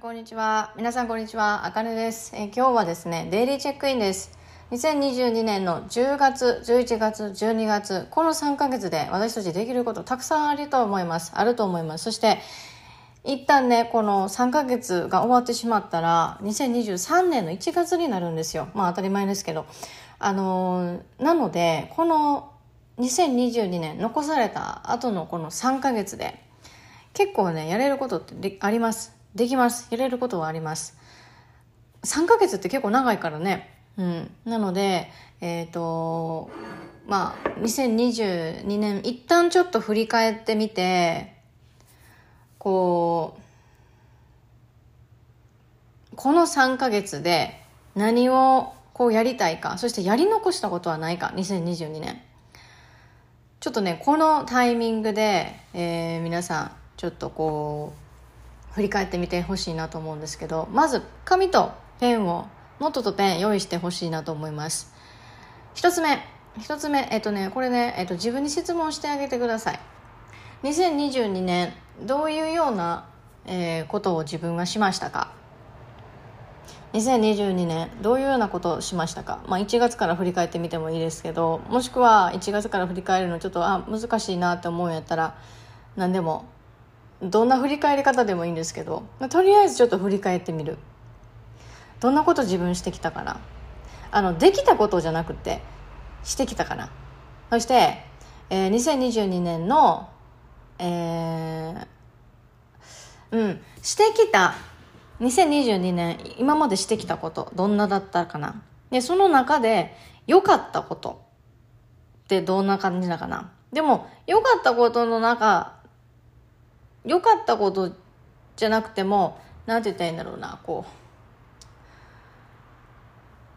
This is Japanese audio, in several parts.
こんにちは。皆さんこんにちは。あかねです、え今日はですね、デイリーチェックインです。2022年の10月、11月、12月、この3ヶ月で私たちできることたくさんあると思います。あると思います。そして、一旦ね、この3ヶ月が終わってしまったら、2023年の1月になるんですよ。まあ当たり前ですけど。あのーなので、この2022年残された後のこの3ヶ月で、結構ねやれることってありますできます。やれることはあります。3ヶ月って結構長いからね。うん。なのでえっ、とまあ2022年一旦ちょっと振り返ってみてこうこの3ヶ月で何をこうやりたいかそしてやり残したことはないか2022年。ちょっとねこのタイミングで、えー皆さんちょっとこう振り返ってみてほしいなと思うんですけどまず紙とペンをノートとペン用意してほしいなと思います。一つ目一つ目えっとねこれね、えっと、自分に質問してあげてください。2022年どういうような、えーことを自分がしましたか？2022年どういうようなことをしましたか、まあ、1月から振り返ってみてもいいですけどもしくは1月から振り返るのちょっとあ難しいなって思うんやったら何でもどんな振り返り方でもいいんですけどとりあえずちょっと振り返ってみる。どんなこと自分してきたかな。あのできたことじゃなくてしてきたかな。そして、えー2022年のえーうんしてきた2022年今までしてきたことどんなだったかな。でその中で良かったことってどんな感じだかな。でも良かったことの中良かったことじゃなくてもなんて言ったらいいんだろうなこう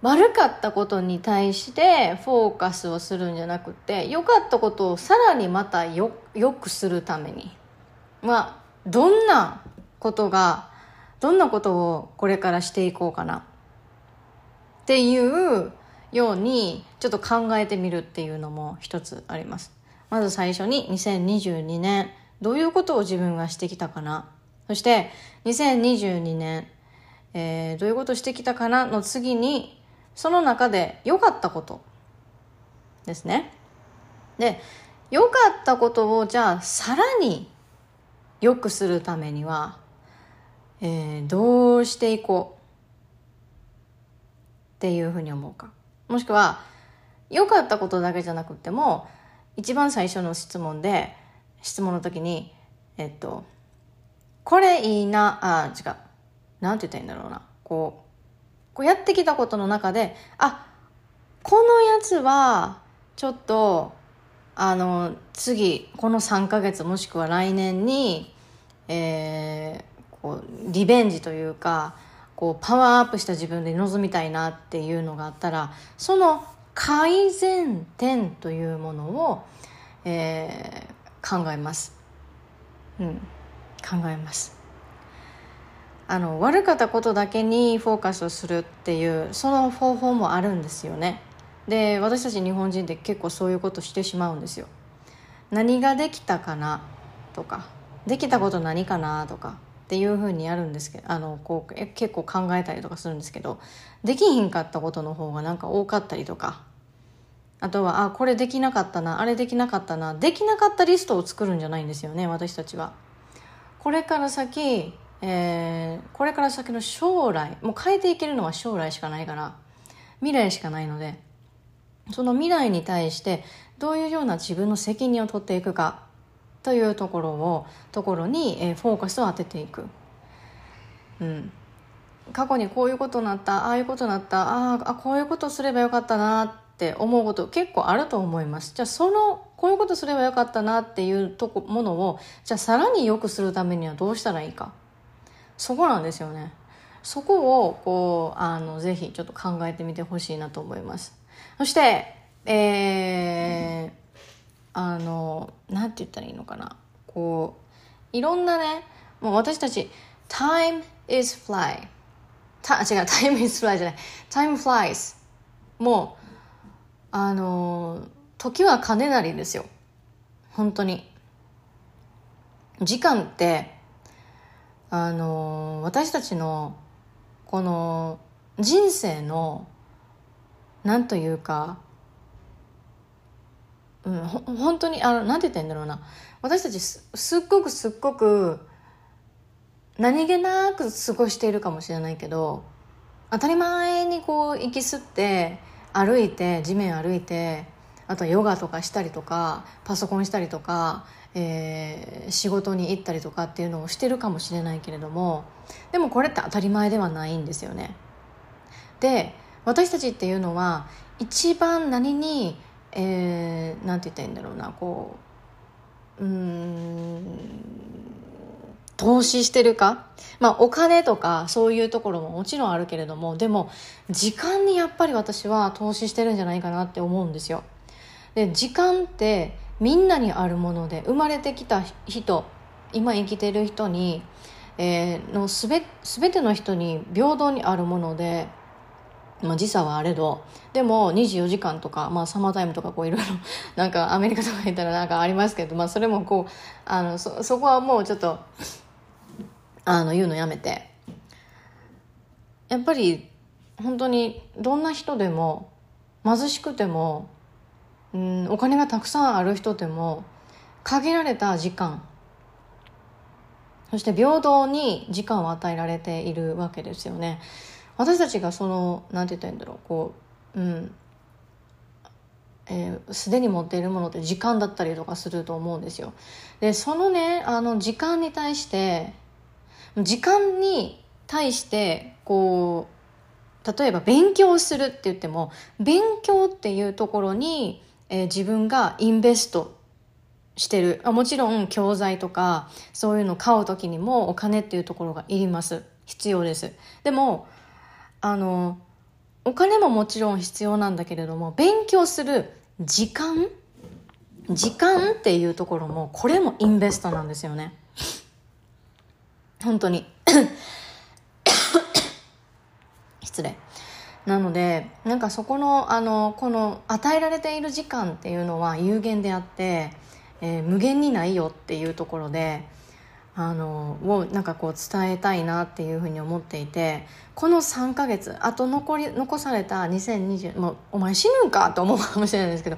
悪かったことに対してフォーカスをするんじゃなくて良かったことをさらにまたよ良くするために。まあどんなことがどんなことをこれからしていこうかな。っていうようにちょっと考えてみるっていうのも一つあります。まず最初に2022年どういうことを自分がしてきたかな？そして2022年、えーどういうことしてきたかな？の次にその中で良かったこと。ですね。で良かったことをじゃあさらに良くするためにはえーどうしていこう？っていうふうに思うか。もしくは良かったことだけじゃなくても一番最初の質問で質問の時にえっとこれいいなあ違う。なんて言ったらいいんだろうな。こうこうやってきたことの中であこのやつはちょっとあの次この3ヶ月もしくは来年にえーこうリベンジというかこうパワーアップした自分で臨みたいなっていうのがあったらその改善点というものを、えー考えます。うん、考えます。あの悪かったことだけにフォーカスをするっていうその方法もあるんですよね。で私たち日本人って結構そういうことしてしまうんですよ。何ができたかなとかできたこと何かなとかっていうふうにやるんですけどあのこうえ結構考えたりとかするんですけどできひんかったことの方がなんか多かったりとかあとはあこれできなかったなあれできなかったなできなかったリストを作るんじゃないんですよね私たちは。これから先、えーこれから先の将来もう変えていけるのは将来しかないから未来しかないのでその未来に対してどういうような自分の責任を取っていくかというところをところに、えーフォーカスを当てていく。うん過去にこういうことになったああいうことになったああこういうことすればよかったなって思うこと結構あると思います。じゃあそのこういうことすればよかったなっていうとこものをじゃあさらに良くするためにはどうしたらいいか。そこなんですよね。そこをこうあのぜひちょっと考えてみてほしいなと思います。そしてえー、あのなんて言ったらいいのかな。こういろんなねもう私たち time is fly た違う time is fly じゃない。time flies もうあの時は金なりですよ。本当に。時間ってあの私たちのこの人生のなんというか、うん、ほ本当にあのなんて言ったんだろうな。私たちすすっごくすっごく何気なく過ごしているかもしれないけど当たり前にこう息吸って歩いて地面歩いてあとはヨガとかしたりとかパソコンしたりとか、えー、仕事に行ったりとかっていうのをしてるかもしれないけれどもでもこれって当たり前ではないんですよね。で私たちっていうのは一番何に、えー、なんて言ったらいいんだろうなこううん投資してるか、まあ、お金とかそういうところももちろんあるけれどもでも時間にやっぱり私は投資してるんじゃないかなって思うんですよ。で時間ってみんなにあるもので生まれてきた人今生きてる人に、えー、のすべ全ての人に平等にあるものでまあ、時差はあれどでも24時間とか、まあ、サマータイムとかこういろいろなんかアメリカとか行ったらなんかありますけど、まあ、それもこうあのそそこはもうちょっとあの言うのやめてやっぱり本当にどんな人でも貧しくても、うん、お金がたくさんある人でも限られた時間そして平等に時間を与えられているわけですよね。私たちがそのなんて言ったらいいんだろうこううんえー、すでに持っているものって時間だったりとかすると思うんですよ。でそのねあの時間に対して時間に対してこう例えば勉強するって言っても勉強っていうところに、えー、自分がインベストしてる。あもちろん教材とかそういうの買う時にもお金っていうところがいります。必要です。でもあのお金ももちろん必要なんだけれども勉強する時間時間っていうところもこれもインベストなんですよね。本当に。失礼。なのでなんかそこのあのこの与えられている時間っていうのは有限であって、えー、無限にないよっていうところであのをなんかこう伝えたいなっていうふうに思っていてこの3か月あと残り残された2020もうお前死ぬんかと思うかもしれないですけど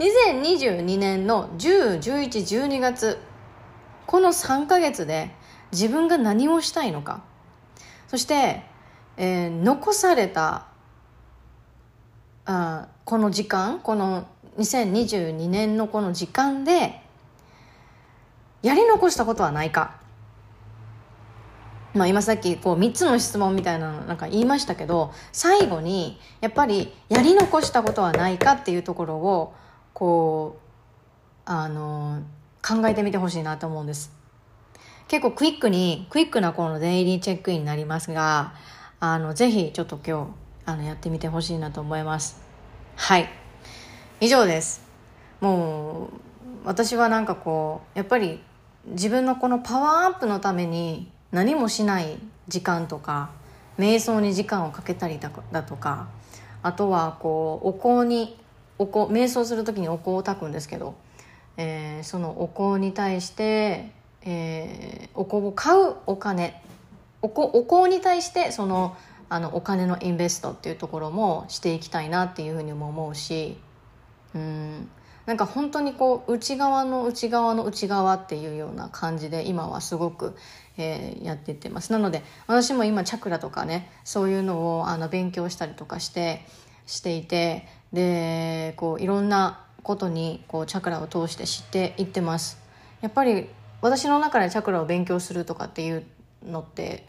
2022年の101112月この3か月で自分が何をしたいのか。そして、えー、残されたあこの時間この2022年のこの時間でやり残したことはないか。まあ、今さっきこう3つの質問みたいなのなんか言いましたけど最後にやっぱりやり残したことはないかっていうところをこうあの考えてみてほしいなと思うんです。結構クイックにクイックなこのデイリーチェックインになりますがあのぜひちょっと今日あのやってみてほしいなと思います。はい。以上です。もう私はなんかこうやっぱり自分のこのパワーアップのために何もしない時間とか瞑想に時間をかけたりだとかあとはこうお香にお香瞑想する時にお香を炊くんですけど、えー、そのお香に対して、えー、お香を買うお金。お香お香に対してそのあのお金のインベストっていうところもしていきたいなっていうふうにも思うし。うん。なんか本当にこう内側の内側の内側っていうような感じで今はすごく、えー、やっていってます。なので私も今チャクラとかねそういうのをあの勉強したりとかしてしていてでこういろんなことにこうチャクラを通して知っていってます。やっぱり私の中でチャクラを勉強するとかっていうのって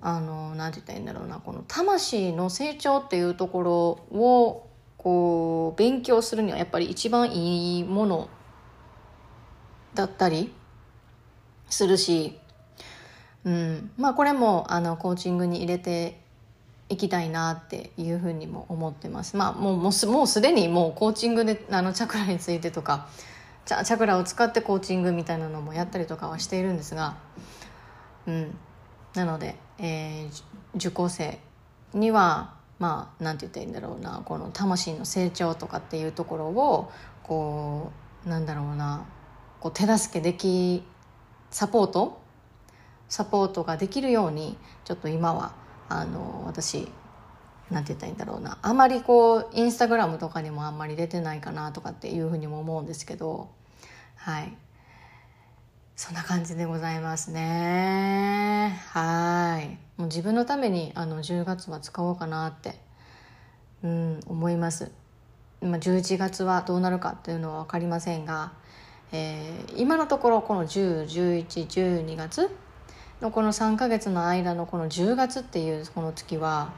あの何て言ったらいいんだろうなこの魂の成長っていうところをこう勉強するにはやっぱり一番いいものだったりするし、うん、まあこれもあのコーチングに入れていきたいなっていうふうにも思ってます。まあもうもうすもうすでにもうコーチングであのチャクラについてとかチャチャクラを使ってコーチングみたいなのもやったりとかはしているんですが、うん、なので、えー、受講生にはまあなんて言ったらいいんだろうなこの魂の成長とかっていうところをこうなんだろうなこう手助けできサポート？サポートができるようにちょっと今はあの私なんて言ったらいいんだろうな。あまりこうインスタグラムとかにもあんまり出てないかなとかっていうふうにも思うんですけど。はい。そんな感じでございますね。はい。もう自分のためにあの10月は使おうかなってうん思います。今11月はどうなるかっていうのは分かりませんが、えー、今のところこの101112月のこの3ヶ月の間のこの10月っていうこの月は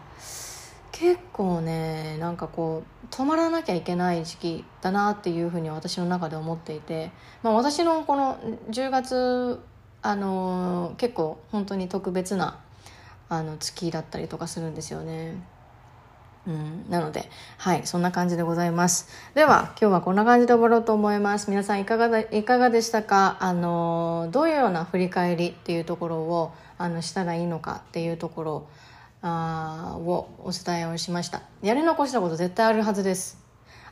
結構ねなんかこう止まらなきゃいけない時期だなっていうふうに私の中で思っていて、まあ、私のこの10月あのー、結構本当に特別なあの月だったりとかするんですよね。うん、なので、はい、そんな感じでございます。では、今日はこんな感じで終わろうと思います。皆さんいかがだ、いかがでしたか？あの、どういうような振り返りっていうところを、あの、したらいいのかっていうところあをお伝えをしました。やり残したこと絶対あるはずです。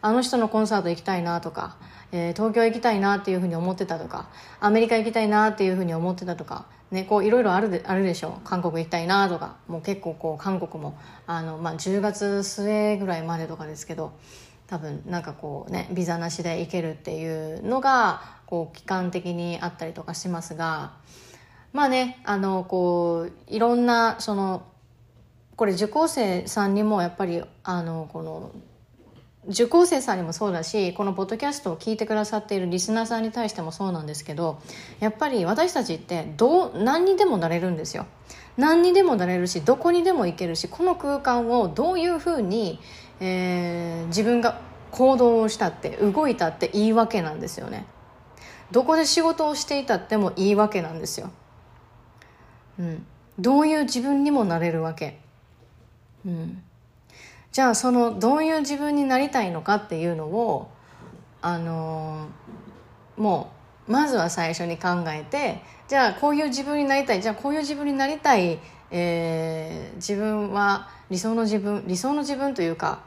あの人のコンサート行きたいなとか、えー、東京行きたいなっていうふうに思ってたとか、アメリカ行きたいなっていうふうに思ってたとか、ね、こういろいろあるであるでしょう韓国行きたいなとかもう結構こう韓国もあの、まあ、10月末ぐらいまでとかですけど多分なんかこうねビザなしで行けるっていうのがこう期間的にあったりとかしますがまあねあのこういろんなそのこれ受講生さんにもやっぱりあのこの受講生さんにもそうだしこのポッドキャストを聞いてくださっているリスナーさんに対してもそうなんですけどやっぱり私たちってどう何にでもなれるんですよ。何にでもなれるしどこにでも行けるしこの空間をどういうふうに、えー、自分が行動をしたって動いたっていいわけなんですよね。どこで仕事をしていたってもいいわけなんですよ、うん、どういう自分にもなれるわけ。うんじゃあそのどういう自分になりたいのかっていうのをあのもうまずは最初に考えてじゃあこういう自分になりたいじゃあこういう自分になりたい、えー、自分は理想の自分理想の自分というか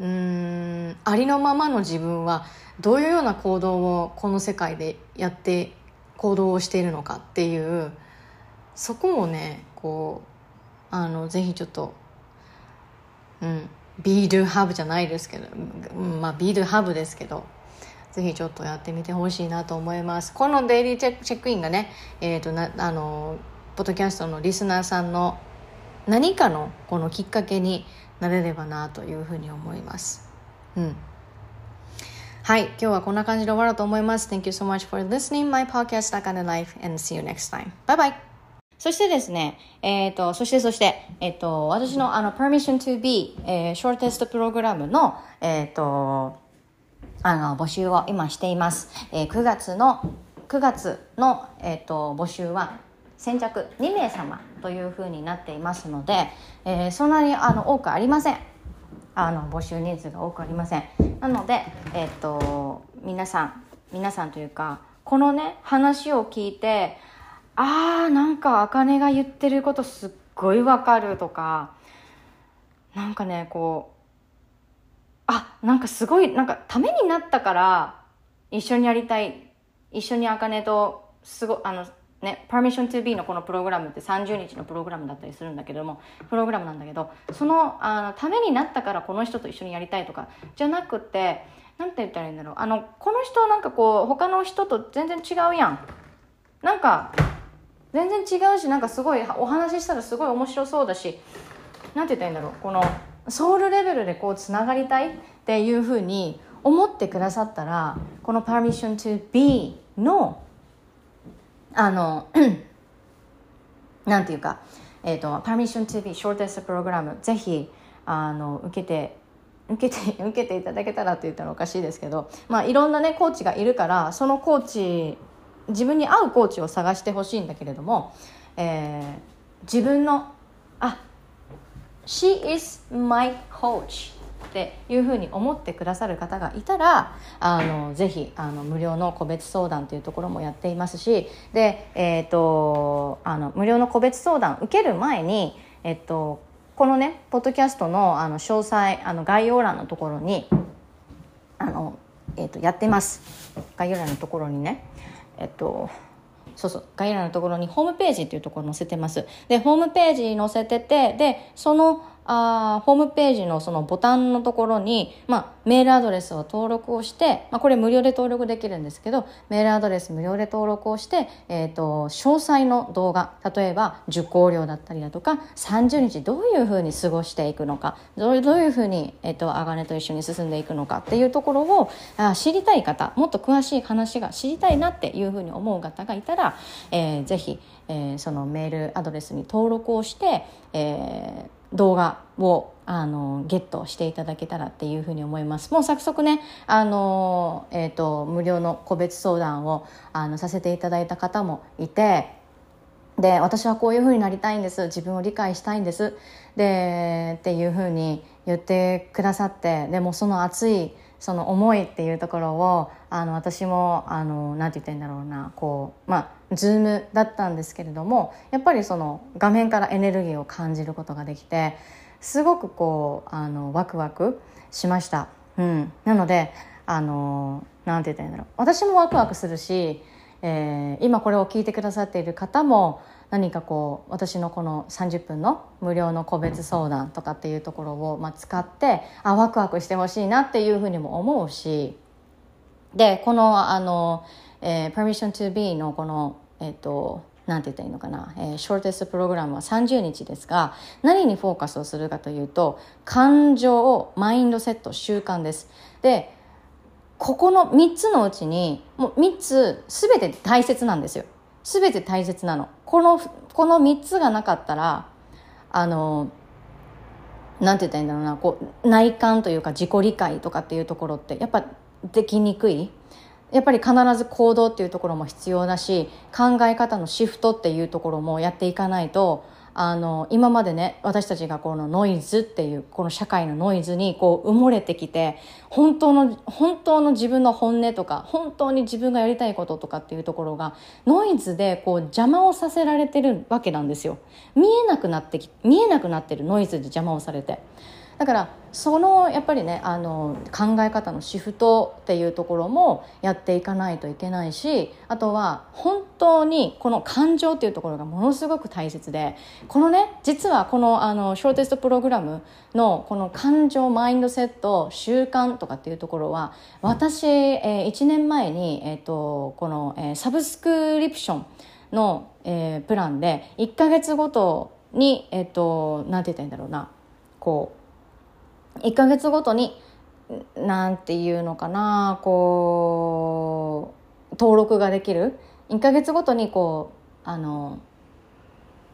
うんありのままの自分はどういうような行動をこの世界でやって行動をしているのかっていうそこをねこうあのぜひちょっとうん。Be do have じゃないですけど、まあ Be do have ですけどぜひちょっとやってみてほしいなと思います。このデイリーチェックインがねえっ、ー、となあのポッドキャストのリスナーさんの何かのこのきっかけになれればなというふうに思います。うん。はい。今日はこんな感じで終わろうと思います。Thank you so much for listening my podcast Stuck on a Life and see you next time. Bye bye そしてですね、えっ、ー、と、そしてそして、えっ、ー、と、私のあの、Permission to be、えー、ショーテストプログラムの、えっ、ー、と、あの、募集を今しています。えー、9月の、9月の、えっ、と、募集は、先着2名様というふうになっていますので、えー、そんなにあの多くありません。あの募集人数が多くありません。なので、えっ、と、皆さん、皆さんというか、このね、話を聞いて、あーなんか茜が言ってることすっごいわかるとかなんかねこうあなんかすごいなんかためになったから一緒にやりたい一緒に茜とすごあのね、Permission to be のこのプログラムって30日のプログラムだったりするんだけどもプログラムなんだけどそのあのためになったからこの人と一緒にやりたいとかじゃなくて何て言ったらいいんだろう。あのこの人なんかこう他の人と全然違うやん。なんか全然違うしなんかすごいお話ししたらすごい面白そうだし何て言ったらいいんだろうこのソウルレベルでこうつながりたいっていうふうに思ってくださったらこの Permission to be のあの なんていうか、えーと、Permission to be Shortest Program ぜひあの受けて受けて 受けていただけたらって言ったらおかしいですけど、まあ、いろんなねコーチがいるからそのコーチ自分に合うコーチを探してほしいんだけれども、えー、自分のあ She is my coach っていうふうに思ってくださる方がいたらあのぜひあの無料の個別相談というところもやっていますしで、えーと、あの無料の個別相談受ける前に、えっと、このねポッドキャストのあの詳細あの概要欄のところにあの、えーと、とやってます。概要欄のところにね。えっとそうそう概要欄のところにホームページっていうところ載せてます。でホームページ載せててでそのあホームページのそのボタンのところに、まあ、メールアドレスを登録をして、まあ、これ無料で登録できるんですけどメールアドレス無料で登録をして、えーと、詳細の動画例えば受講料だったりだとか30日どういうふうに過ごしていくのかどういうふうに、えーと、あがねと一緒に進んでいくのかっていうところをあ知りたい方もっと詳しい話が知りたいなっていうふうに思う方がいたら、えー、ぜひ、えー、そのメールアドレスに登録をして、えー動画をあのゲットしていただけたらっていうふうに思います。もう早速ねあの、えーと、無料の個別相談をあのさせていただいた方もいてで私はこういうふうになりたいんです。自分を理解したいんです。でっていうふうに言ってくださってでもその熱いその思いっていうところをあの私もあのなんて言ってんだろうなこうまあズームだったんですけれどもやっぱりその画面からエネルギーを感じることができてすごくこうあのワクワクしました、うん、なのであのなんて言ったらいいんだろう。私もワクワクするし、えー、今これを聞いてくださっている方も何かこう私のこの30分の無料の個別相談とかっていうところを、まあ、使ってあワクワクしてほしいなっていうふうにも思うしでこのあの、えー、Permission to be のこのえっ、ー、となんて言ったらいいのかな、えー、ショーテストプログラムは30日ですが何にフォーカスをするかというと感情をマインドセット習慣です。でここの3つのうちにもう3つ全て大切なんですよ。全て大切なの。このこの3つがなかったらあのなんて言ったらいいんだろうなこう内観というか自己理解とかっていうところってやっぱできにくい。やっぱり必ず行動っていうところも必要だし考え方のシフトっていうところもやっていかないとあの今までね私たちがこのノイズっていうこの社会のノイズにこう埋もれてきて本当の本当の自分の本音とか本当に自分がやりたいこととかっていうところがノイズでこう邪魔をさせられてるわけなんですよ見えなくなって見えなくなってるノイズで邪魔をされて。だからそのやっぱりねあの考え方のシフトっていうところもやっていかないといけないしあとは本当にこの感情っていうところがものすごく大切でこのね実はこのあのショーテストプログラムのこの感情マインドセット習慣とかっていうところは私、えー、1年前に、えーと、この、えー、サブスクリプションの、えー、プランで1か月ごとにえっ、ー、となんて言ったらいいんだろうなこう1ヶ月ごとになんていうのかなこう登録ができる1ヶ月ごとにこうあの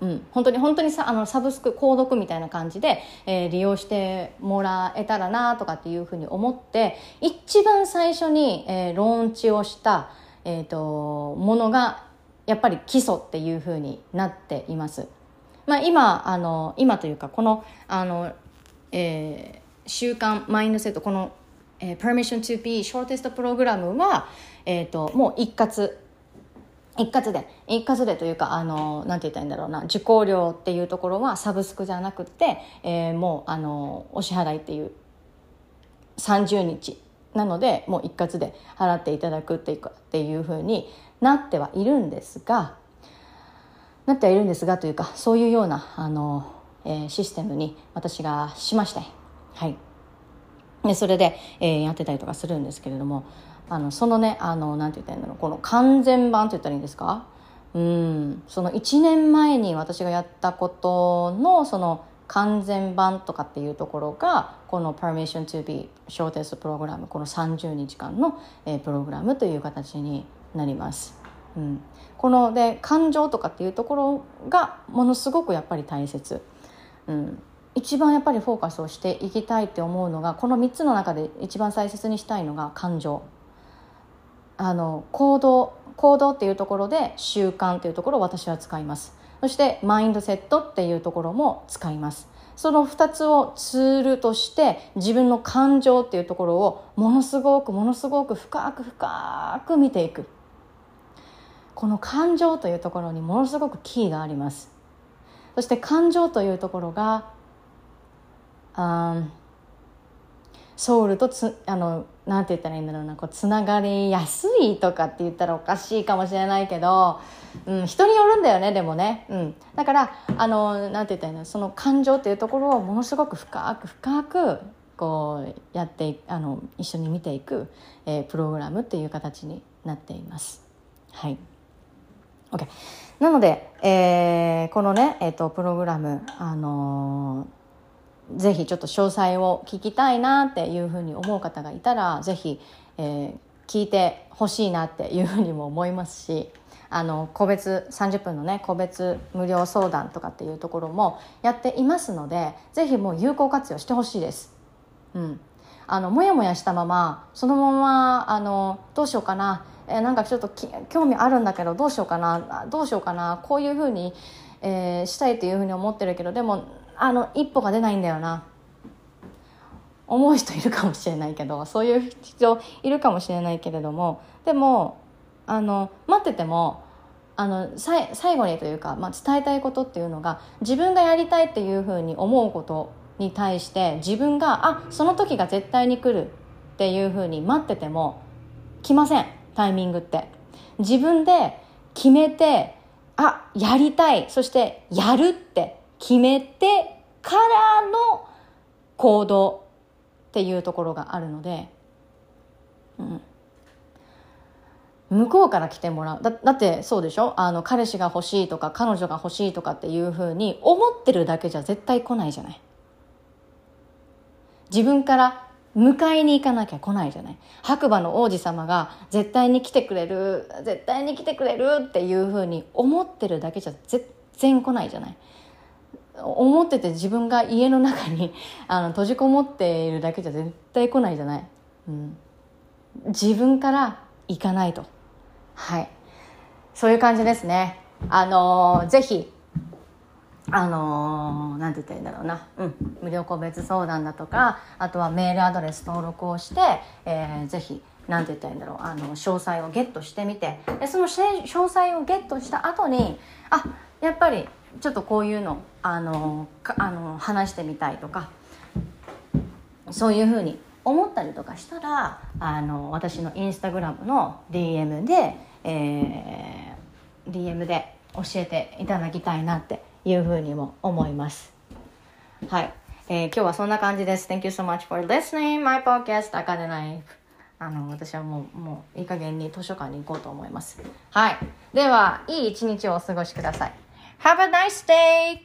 うん、本当に本当にさあのサブスク購読みたいな感じで、えー、利用してもらえたらなとかっていうふうに思って一番最初に、えー、ローンチをした、えーと、ものがやっぱり基礎っていうふうになっています。まあ、今あの今というかこのあの、えー習慣マインドセットこの、えー、Permission to be ショーテストプログラムは、えーと、もう一括。一括で。一括でというかあのなんて言ったらいいんだろうな。受講料っていうところはサブスクじゃなくて、えー、もうあのお支払いっていう30日。なのでもう一括で払っていただくっていうっていうふうになってはいるんですがなってはいるんですがというかそういうようなあの、えー、システムに私がしましてはい。でそれで、えー、やってたりとかするんですけれどもあのそのねあのなんて言ったらいいんだろうこの完全版って言ったらいいんですか？うん。その1年前に私がやったことのその完全版とかっていうところがこの Permission to be Short Test プログラムこの30日間の、えー、プログラムという形になります。うん、こので感情とかっていうところがものすごくやっぱり大切、うん、一番やっぱりフォーカスをしていきたいって思うのがこの3つの中で一番大切にしたいのが感情。あの行動行動っていうところで習慣っていうところを私は使います。そしてマインドセットっていうところも使います。その2つをツールとして自分の感情っていうところをものすごくものすごく深く深く見ていく。この感情というところにものすごくキーがあります。そして感情というところがあソウルとつあのなんて言ったらいいんだろうな。こうつながりやすいとかって言ったらおかしいかもしれないけど、うん、人によるんだよねでもね、うん、だからあのなんて言ったらいいの？その感情っていうところをものすごく深く深くこうやってあの一緒に見ていく、えー、プログラムっていう形になっています。はい。OK なので、えー、このね、えーと、プログラム、あのー、ぜひちょっと詳細を聞きたいなっていうふうに思う方がいたらぜひ、えー、聞いてほしいなっていうふうにも思いますしあの個別30分のね個別無料相談とかっていうところもやっていますのでぜひもう有効活用してほしいです。うん、あのもやもやしたままそのままあのどうしようかな。えー、なんかちょっと興味あるんだけどどうしようかな。どうしようかな。こういうふうに、えー、したいっていうふうに思ってるけどでもあの一歩が出ないんだよな。思う人いるかもしれないけどそういう人いるかもしれないけれども。でもあの待っててもあの最後にというか、まあ、伝えたいことっていうのが自分がやりたいっていうふうに思うことに対して自分があその時が絶対に来るっていうふうに待ってても来ませんタイミングって。自分で決めてあやりたいそしてやるって決めてからの行動っていうところがあるので、うん、向こうから来てもらう。だだってそうでしょ？あの彼氏が欲しいとか彼女が欲しいとかっていうふうに思ってるだけじゃ絶対来ないじゃない。自分から迎えに行かなきゃ来ないじゃない。白馬の王子様が絶対に来てくれる絶対に来てくれるっていうふうに思ってるだけじゃ全然来ないじゃない。思ってて自分が家の中に あの閉じこもっているだけじゃ絶対来ないじゃない、うん、自分から行かないと。はい。そういう感じですね。あのー、ぜひあのー、なんて言ったらいいんだろうな、うん、無料個別相談だとかあとはメールアドレス登録をして、えー、ぜひなんて言ったらいいんだろう。あの詳細をゲットしてみて。でその詳細をゲットした後にあやっぱりちょっとこういうのあのあの話してみたいとかそういうふうに思ったりとかしたらあの私のインスタグラムの DM で、えー、DM で教えていただきたいなっていうふうにも思います。はい。えー、今日はそんな感じです。Thank you so much for listening my podcast あかねライフ。あの、私はもう、もういい加減に図書館に行こうと思います。はい。では、いい一日をお過ごしください。Have a nice day!